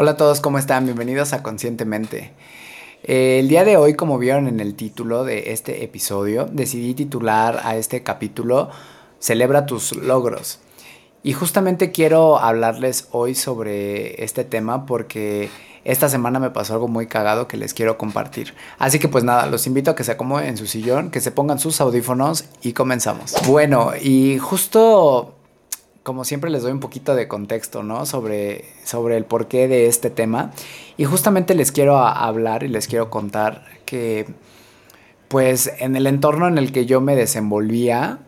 Hola a todos, ¿cómo están? Bienvenidos a Conscientemente. El día de hoy, como vieron en el título de este episodio, decidí titular a este capítulo Celebra tus logros. Y justamente quiero hablarles hoy sobre este tema porque esta semana me pasó algo muy cagado que les quiero compartir. Así que pues nada, los invito a que se acomoden en su sillón, que se pongan sus audífonos y comenzamos. Bueno, y justo como siempre les doy un poquito de contexto, ¿no? Sobre, sobre el porqué de este tema. Y justamente les quiero hablar y les quiero contar que, pues, en el entorno en el que yo me desenvolvía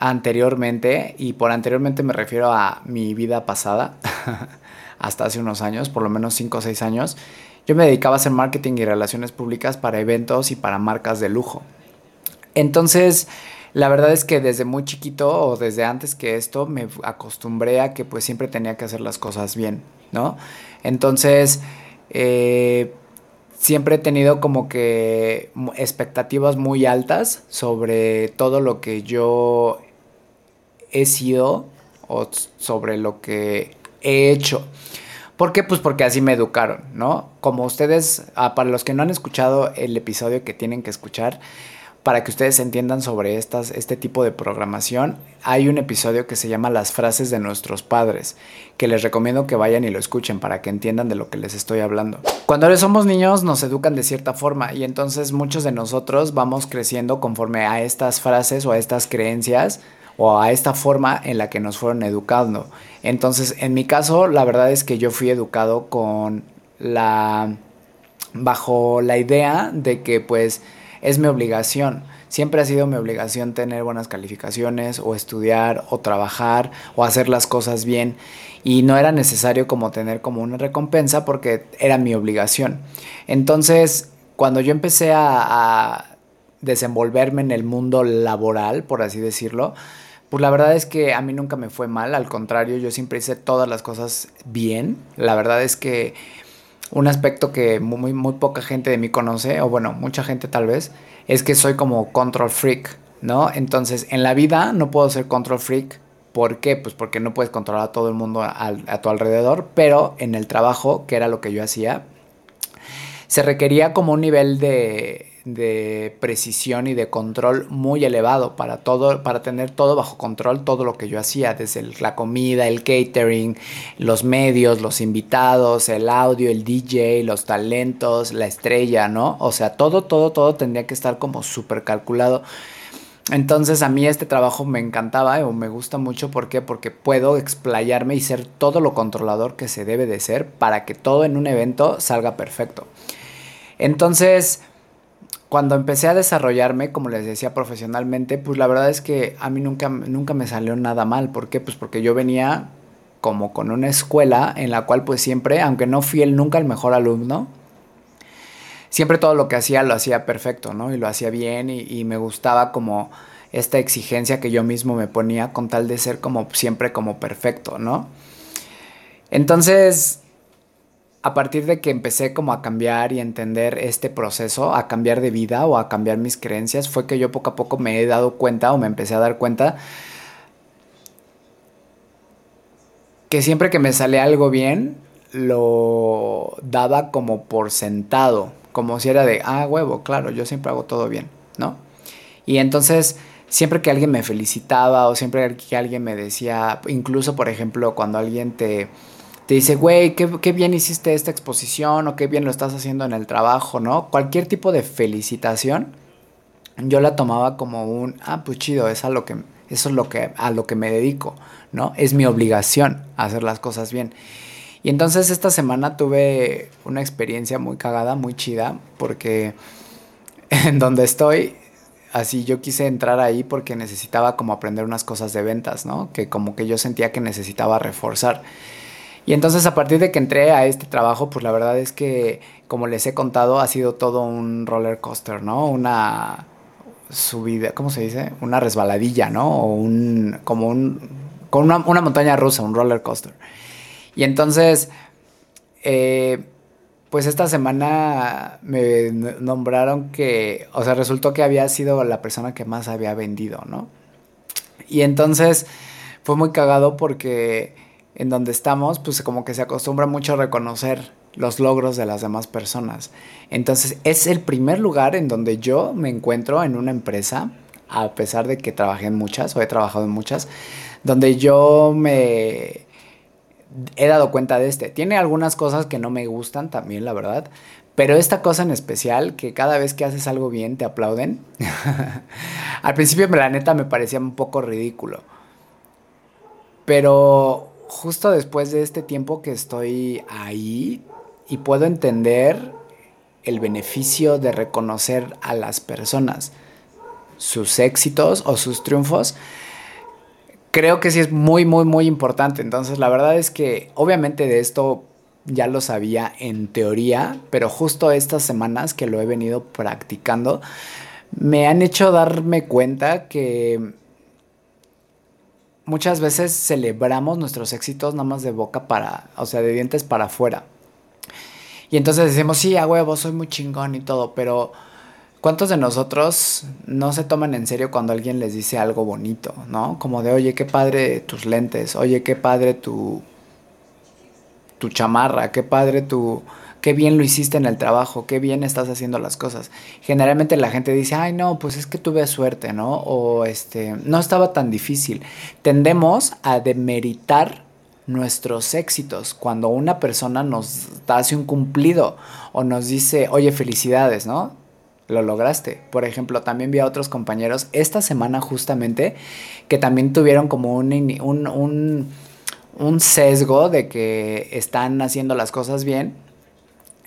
anteriormente, y por anteriormente me refiero a mi vida pasada, hasta hace unos años, por lo menos 5 o 6 años, yo me dedicaba a hacer marketing y relaciones públicas para eventos y para marcas de lujo. Entonces, la verdad es que desde muy chiquito o desde antes que esto me acostumbré a que pues siempre tenía que hacer las cosas bien, ¿no? Entonces, eh, siempre he tenido como que expectativas muy altas sobre todo lo que yo he sido o sobre lo que he hecho. ¿Por qué? Pues porque así me educaron, ¿no? Como ustedes, ah, para los que no han escuchado el episodio que tienen que escuchar, para que ustedes entiendan sobre estas, este tipo de programación, hay un episodio que se llama Las frases de nuestros padres, que les recomiendo que vayan y lo escuchen para que entiendan de lo que les estoy hablando. Cuando somos niños nos educan de cierta forma y entonces muchos de nosotros vamos creciendo conforme a estas frases o a estas creencias o a esta forma en la que nos fueron educando. Entonces, en mi caso, la verdad es que yo fui educado con la bajo la idea de que pues es mi obligación. Siempre ha sido mi obligación tener buenas calificaciones o estudiar o trabajar o hacer las cosas bien y no era necesario como tener como una recompensa porque era mi obligación. Entonces, cuando yo empecé a, a desenvolverme en el mundo laboral, por así decirlo, pues la verdad es que a mí nunca me fue mal, al contrario, yo siempre hice todas las cosas bien. La verdad es que un aspecto que muy, muy poca gente de mí conoce, o bueno, mucha gente tal vez, es que soy como control freak, ¿no? Entonces, en la vida no puedo ser control freak. ¿Por qué? Pues porque no puedes controlar a todo el mundo a tu alrededor, pero en el trabajo, que era lo que yo hacía, se requería como un nivel de, de precisión y de control muy elevado para todo, para tener todo bajo control, todo lo que yo hacía, desde la comida, el catering, los medios, los invitados, el audio, el DJ, los talentos, la estrella, ¿no? O sea, todo, todo, todo tendría que estar como súper calculado. Entonces a mí este trabajo me encantaba o me gusta mucho. ¿Por qué? Porque puedo explayarme y ser todo lo controlador que se debe de ser para que todo en un evento salga perfecto. Entonces, cuando empecé a desarrollarme, como les decía, profesionalmente, pues la verdad es que a mí nunca, nunca me salió nada mal. ¿Por qué? Pues porque yo venía como con una escuela en la cual pues siempre, aunque no fui el, nunca el mejor alumno, siempre todo lo que hacía lo hacía perfecto, ¿no? Y lo hacía bien y, y me gustaba como esta exigencia que yo mismo me ponía con tal de ser como siempre como perfecto, ¿no? Entonces, a partir de que empecé como a cambiar y entender este proceso, a cambiar de vida o a cambiar mis creencias, fue que yo poco a poco me he dado cuenta o me empecé a dar cuenta que siempre que me sale algo bien, lo daba como por sentado, como si era de, ah, huevo, claro, yo siempre hago todo bien, ¿no? Y entonces, siempre que alguien me felicitaba o siempre que alguien me decía, incluso por ejemplo, cuando alguien te te dice, güey, qué, bien hiciste esta exposición o qué bien lo estás haciendo en el trabajo, ¿no? Cualquier tipo de felicitación, yo la tomaba como un, ah, pues chido, es a lo que, eso es lo que, a lo que me dedico, ¿no? Es mi obligación hacer las cosas bien. Y entonces esta semana tuve una experiencia muy cagada, muy chida, porque en donde estoy, así yo quise entrar ahí porque necesitaba como aprender unas cosas de ventas, ¿no? Que como que yo sentía que necesitaba reforzar. Y entonces a partir de que entré a este trabajo, pues la verdad es que, como les he contado, ha sido todo un roller coaster, ¿no? Una subida, ¿cómo se dice? Una resbaladilla, ¿no? O un, como un, con una, montaña rusa, un roller coaster. Y entonces, eh, pues esta semana me nombraron que, o sea, resultó que había sido la persona que más había vendido, ¿no? Y entonces fue muy cagado porque en donde estamos, pues como que se acostumbra mucho a reconocer los logros de las demás personas. Entonces es el primer lugar en donde yo me encuentro en una empresa, a pesar de que trabajé en muchas o he trabajado en muchas, donde yo me he dado cuenta de este. Tiene algunas cosas que no me gustan también, la verdad. Pero esta cosa en especial, que cada vez que haces algo bien te aplauden, al principio la neta me parecía un poco ridículo. Pero justo después de este tiempo que estoy ahí y puedo entender el beneficio de reconocer a las personas, sus éxitos o sus triunfos, creo que sí es muy, muy, muy importante. Entonces, la verdad es que obviamente de esto ya lo sabía en teoría, pero justo estas semanas que lo he venido practicando, me han hecho darme cuenta que muchas veces celebramos nuestros éxitos nada más de boca para, o sea, de dientes para afuera. Y entonces decimos, sí, a huevo, soy muy chingón y todo, pero ¿cuántos de nosotros no se toman en serio cuando alguien les dice algo bonito, ¿no? Como de, oye, qué padre tus lentes, oye, qué padre tu, tu chamarra, qué padre tu, qué bien lo hiciste en el trabajo, qué bien estás haciendo las cosas. Generalmente la gente dice, ay no, pues es que tuve suerte, ¿no? O este, no estaba tan difícil. Tendemos a demeritar nuestros éxitos cuando una persona nos hace un cumplido o nos dice, oye, felicidades, ¿no? Lo lograste. Por ejemplo, también vi a otros compañeros esta semana justamente que también tuvieron como un, un, un, un sesgo de que están haciendo las cosas bien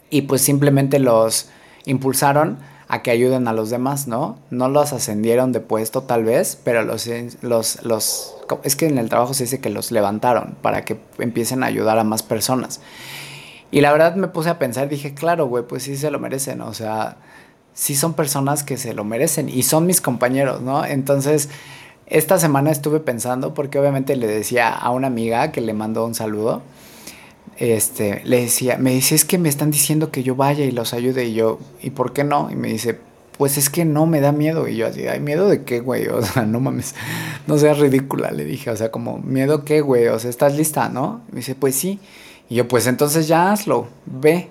y pues simplemente los impulsaron a que ayuden a los demás, ¿no? No los ascendieron de puesto tal vez, pero los, los, los, es que en el trabajo se dice que los levantaron para que empiecen a ayudar a más personas. Y la verdad me puse a pensar, dije, claro, güey, pues sí se lo merecen, o sea, sí son personas que se lo merecen y son mis compañeros, ¿no? Entonces, esta semana estuve pensando, porque obviamente le decía a una amiga que le mandó un saludo, este, le decía, me dice, es que me están diciendo que yo vaya y los ayude. Y yo, ¿y por qué no? Y me dice, pues es que no me da miedo. Y yo así, ¿hay miedo de qué, güey? O sea, no mames, no seas ridícula, le dije. O sea, como, ¿miedo qué, güey? O sea, ¿estás lista, no? Y me dice, pues sí. Y yo, pues entonces ya hazlo, ve.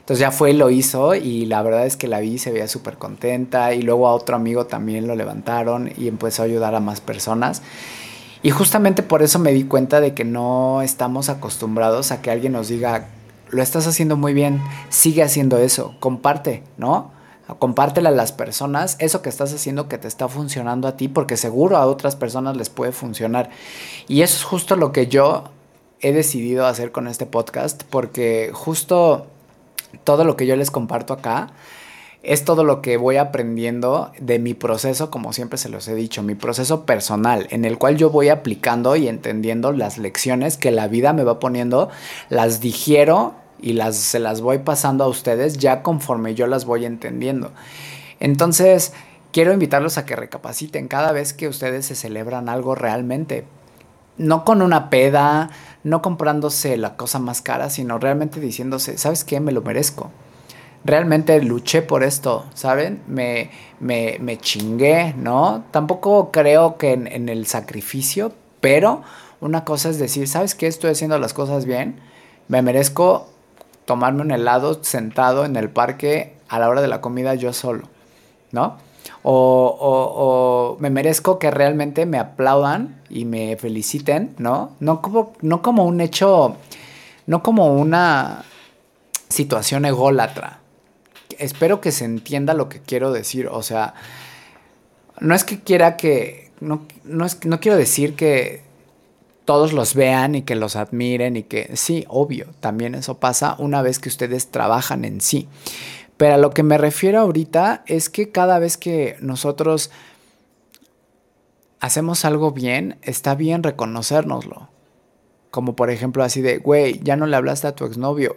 Entonces ya fue, lo hizo y la verdad es que la vi, se veía súper contenta. Y luego a otro amigo también lo levantaron y empezó a ayudar a más personas. Y justamente por eso me di cuenta de que no estamos acostumbrados a que alguien nos diga, lo estás haciendo muy bien, sigue haciendo eso, comparte, ¿no? Compártela a las personas eso que estás haciendo que te está funcionando a ti, porque seguro a otras personas les puede funcionar. Y eso es justo lo que yo he decidido hacer con este podcast, porque justo todo lo que yo les comparto acá es todo lo que voy aprendiendo de mi proceso, como siempre se los he dicho, mi proceso personal, en el cual yo voy aplicando y entendiendo las lecciones que la vida me va poniendo, las digiero y las, se las voy pasando a ustedes ya conforme yo las voy entendiendo. Entonces, quiero invitarlos a que recapaciten cada vez que ustedes se celebran algo realmente. No con una peda, no comprándose la cosa más cara, sino realmente diciéndose, ¿sabes qué? Me lo merezco realmente luché por esto, ¿saben? Me, me, me chingué, ¿no? Tampoco creo que en, el sacrificio, pero una cosa es decir, ¿sabes qué? Estoy haciendo las cosas bien, me merezco tomarme un helado sentado en el parque a la hora de la comida yo solo, ¿no? O, o, me merezco que realmente me aplaudan y me feliciten, ¿no? No como, no como un hecho, no como una situación ególatra, espero que se entienda lo que quiero decir. O sea, no es que quiera que. No, no, es, no quiero decir que todos los vean y que los admiren y que sí, obvio, también eso pasa una vez que ustedes trabajan en sí. Pero a lo que me refiero ahorita es que cada vez que nosotros hacemos algo bien, está bien reconocérnoslo. Como por ejemplo así de, güey, ya no le hablaste a tu exnovio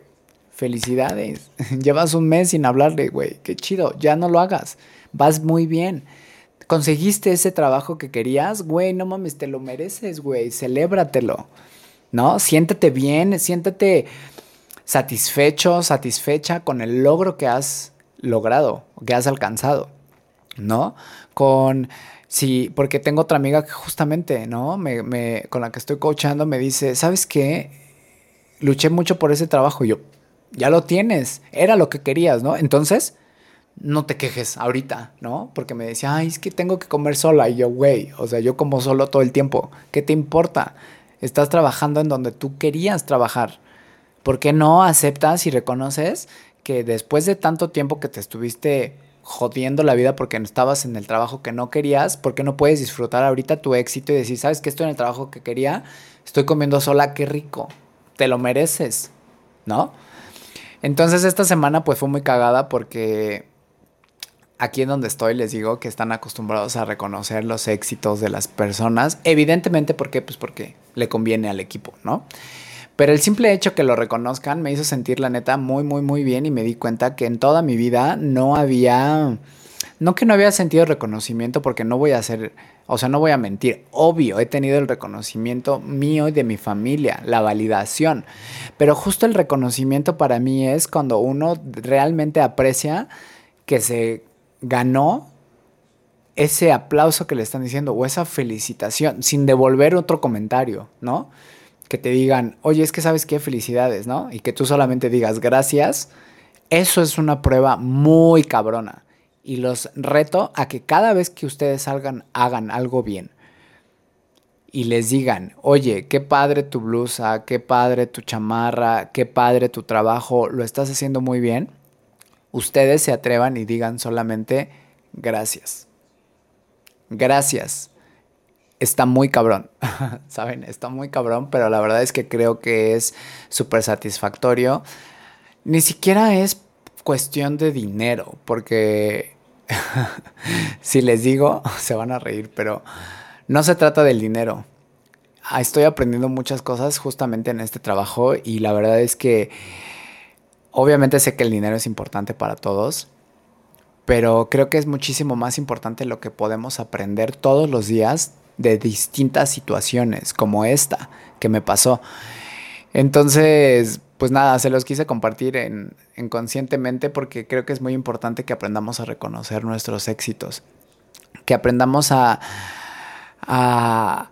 felicidades. Llevas un mes sin hablarle, güey. Qué chido. Ya no lo hagas. Vas muy bien. Conseguiste ese trabajo que querías, güey. No mames, te lo mereces, güey. Celébratelo. ¿No? Siéntete bien, siéntete satisfecho, satisfecha con el logro que has logrado, que has alcanzado. ¿No? Con Sí, porque tengo otra amiga que justamente, ¿no? Me, me, con la que estoy coachando me dice, ¿sabes qué? Luché mucho por ese trabajo. Y yo, ya lo tienes, era lo que querías, ¿no? Entonces, no te quejes ahorita, ¿no? Porque me decía, ay, es que tengo que comer sola. Y yo, güey, o sea, yo como solo todo el tiempo. ¿Qué te importa? Estás trabajando en donde tú querías trabajar. ¿Por qué no aceptas y reconoces que después de tanto tiempo que te estuviste jodiendo la vida porque estabas en el trabajo que no querías, porque no puedes disfrutar ahorita tu éxito y decir, ¿sabes que Estoy en el trabajo que quería, estoy comiendo sola, qué rico, te lo mereces, ¿no? Entonces esta semana pues fue muy cagada porque aquí en donde estoy les digo que están acostumbrados a reconocer los éxitos de las personas, evidentemente, ¿por qué? Pues porque le conviene al equipo, ¿no? Pero el simple hecho que lo reconozcan me hizo sentir la neta muy, muy, muy bien y me di cuenta que en toda mi vida no había, no que no había sentido reconocimiento porque no voy a hacer, o sea, no voy a mentir, obvio, he tenido el reconocimiento mío y de mi familia, la validación, pero justo el reconocimiento para mí es cuando uno realmente aprecia que se ganó ese aplauso que le están diciendo o esa felicitación sin devolver otro comentario, ¿no? que te digan, oye, es que sabes qué, felicidades, ¿no? Y que tú solamente digas gracias, eso es una prueba muy cabrona. Y los reto a que cada vez que ustedes salgan, hagan algo bien. Y les digan, oye, qué padre tu blusa, qué padre tu chamarra, qué padre tu trabajo, lo estás haciendo muy bien. Ustedes se atrevan y digan solamente gracias. Gracias está muy cabrón, ¿saben? Está muy cabrón, pero la verdad es que creo que es súper satisfactorio. Ni siquiera es cuestión de dinero, porque si les digo, se van a reír, pero no se trata del dinero. Ah, estoy aprendiendo muchas cosas justamente en este trabajo y la verdad es que obviamente sé que el dinero es importante para todos, pero creo que es muchísimo más importante lo que podemos aprender todos los días de distintas situaciones como esta que me pasó. Entonces, pues nada, se los quise compartir en, conscientemente porque creo que es muy importante que aprendamos a reconocer nuestros éxitos, que aprendamos a, a,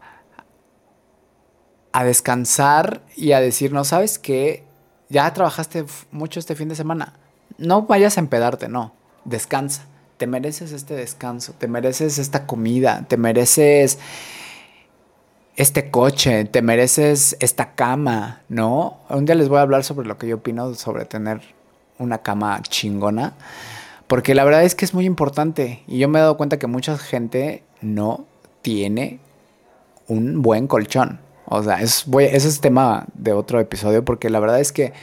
a descansar y a decirnos, ¿sabes qué? Ya trabajaste mucho este fin de semana. No vayas a empedarte, no. Descansa te mereces este descanso, te mereces esta comida, te mereces este coche, te mereces esta cama, ¿no? Un día les voy a hablar sobre lo que yo opino sobre tener una cama chingona, porque la verdad es que es muy importante y yo me he dado cuenta que mucha gente no tiene un buen colchón. O sea, es, ese es tema de otro episodio porque la verdad es que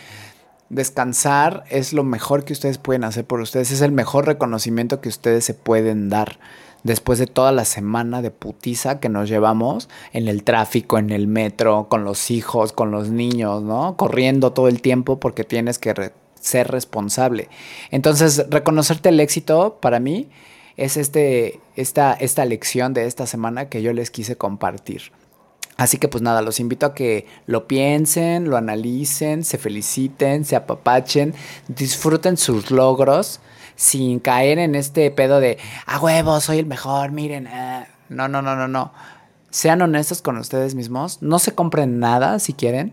Descansar es lo mejor que ustedes pueden hacer por ustedes, es el mejor reconocimiento que ustedes se pueden dar después de toda la semana de putiza que nos llevamos en el tráfico, en el metro, con los hijos, con los niños, ¿no? Corriendo todo el tiempo porque tienes que ser responsable. Entonces, reconocerte el éxito para mí es este, esta, esta lección de esta semana que yo les quise compartir. Así que pues nada, los invito a que lo piensen, lo analicen, se feliciten, se apapachen, disfruten sus logros sin caer en este pedo de, a huevo, soy el mejor, miren. Eh". No, no, no, no, no. Sean honestos con ustedes mismos, no se compren nada si quieren,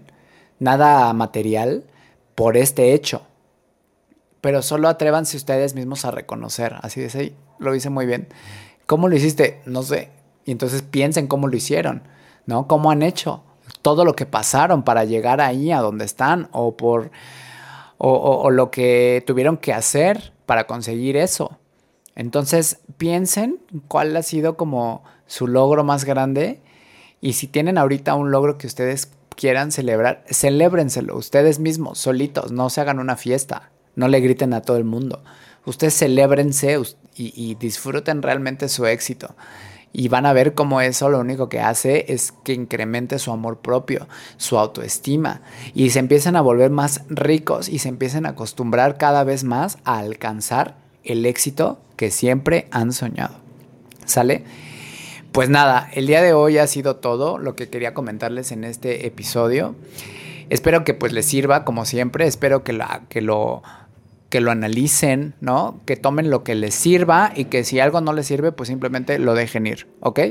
nada material por este hecho. Pero solo atrévanse ustedes mismos a reconocer, así de sí, lo hice muy bien. ¿Cómo lo hiciste? No sé. Y entonces piensen cómo lo hicieron ¿no? ¿Cómo han hecho? Todo lo que pasaron para llegar ahí a donde están o por o, lo que tuvieron que hacer para conseguir eso. Entonces piensen cuál ha sido como su logro más grande y si tienen ahorita un logro que ustedes quieran celebrar, celébrenselo ustedes mismos, solitos, no se hagan una fiesta, no le griten a todo el mundo. Ustedes celébrense y, y disfruten realmente su éxito y van a ver cómo eso lo único que hace es que incremente su amor propio, su autoestima y se empiezan a volver más ricos y se empiecen a acostumbrar cada vez más a alcanzar el éxito que siempre han soñado. ¿Sale? Pues nada, el día de hoy ha sido todo lo que quería comentarles en este episodio. Espero que pues les sirva como siempre, espero que, la, que lo que lo analicen, ¿no? Que tomen lo que les sirva y que si algo no les sirve, pues simplemente lo dejen ir, ¿ok?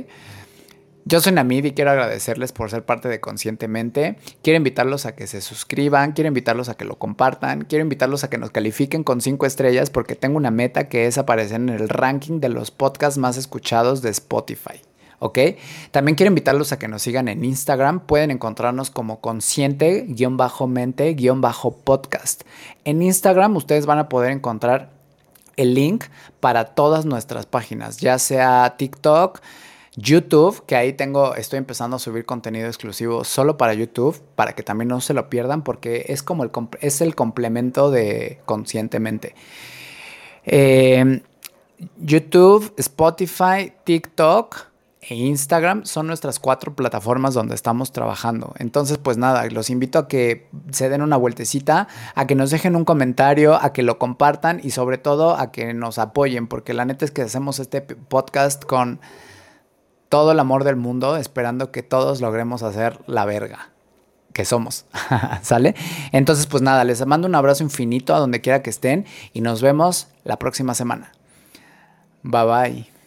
Yo soy Namid y quiero agradecerles por ser parte de Conscientemente. Quiero invitarlos a que se suscriban, quiero invitarlos a que lo compartan, quiero invitarlos a que nos califiquen con cinco estrellas porque tengo una meta que es aparecer en el ranking de los podcasts más escuchados de Spotify. ¿Ok? También quiero invitarlos a que nos sigan en Instagram. Pueden encontrarnos como consciente-mente-podcast. En Instagram ustedes van a poder encontrar el link para todas nuestras páginas, ya sea TikTok, YouTube, que ahí tengo, estoy empezando a subir contenido exclusivo solo para YouTube, para que también no se lo pierdan, porque es como el, es el complemento de conscientemente. Eh, YouTube, Spotify, TikTok e Instagram son nuestras cuatro plataformas donde estamos trabajando. Entonces, pues nada, los invito a que se den una vueltecita, a que nos dejen un comentario, a que lo compartan y sobre todo a que nos apoyen, porque la neta es que hacemos este podcast con todo el amor del mundo, esperando que todos logremos hacer la verga que somos. ¿Sale? Entonces, pues nada, les mando un abrazo infinito a donde quiera que estén y nos vemos la próxima semana. Bye bye.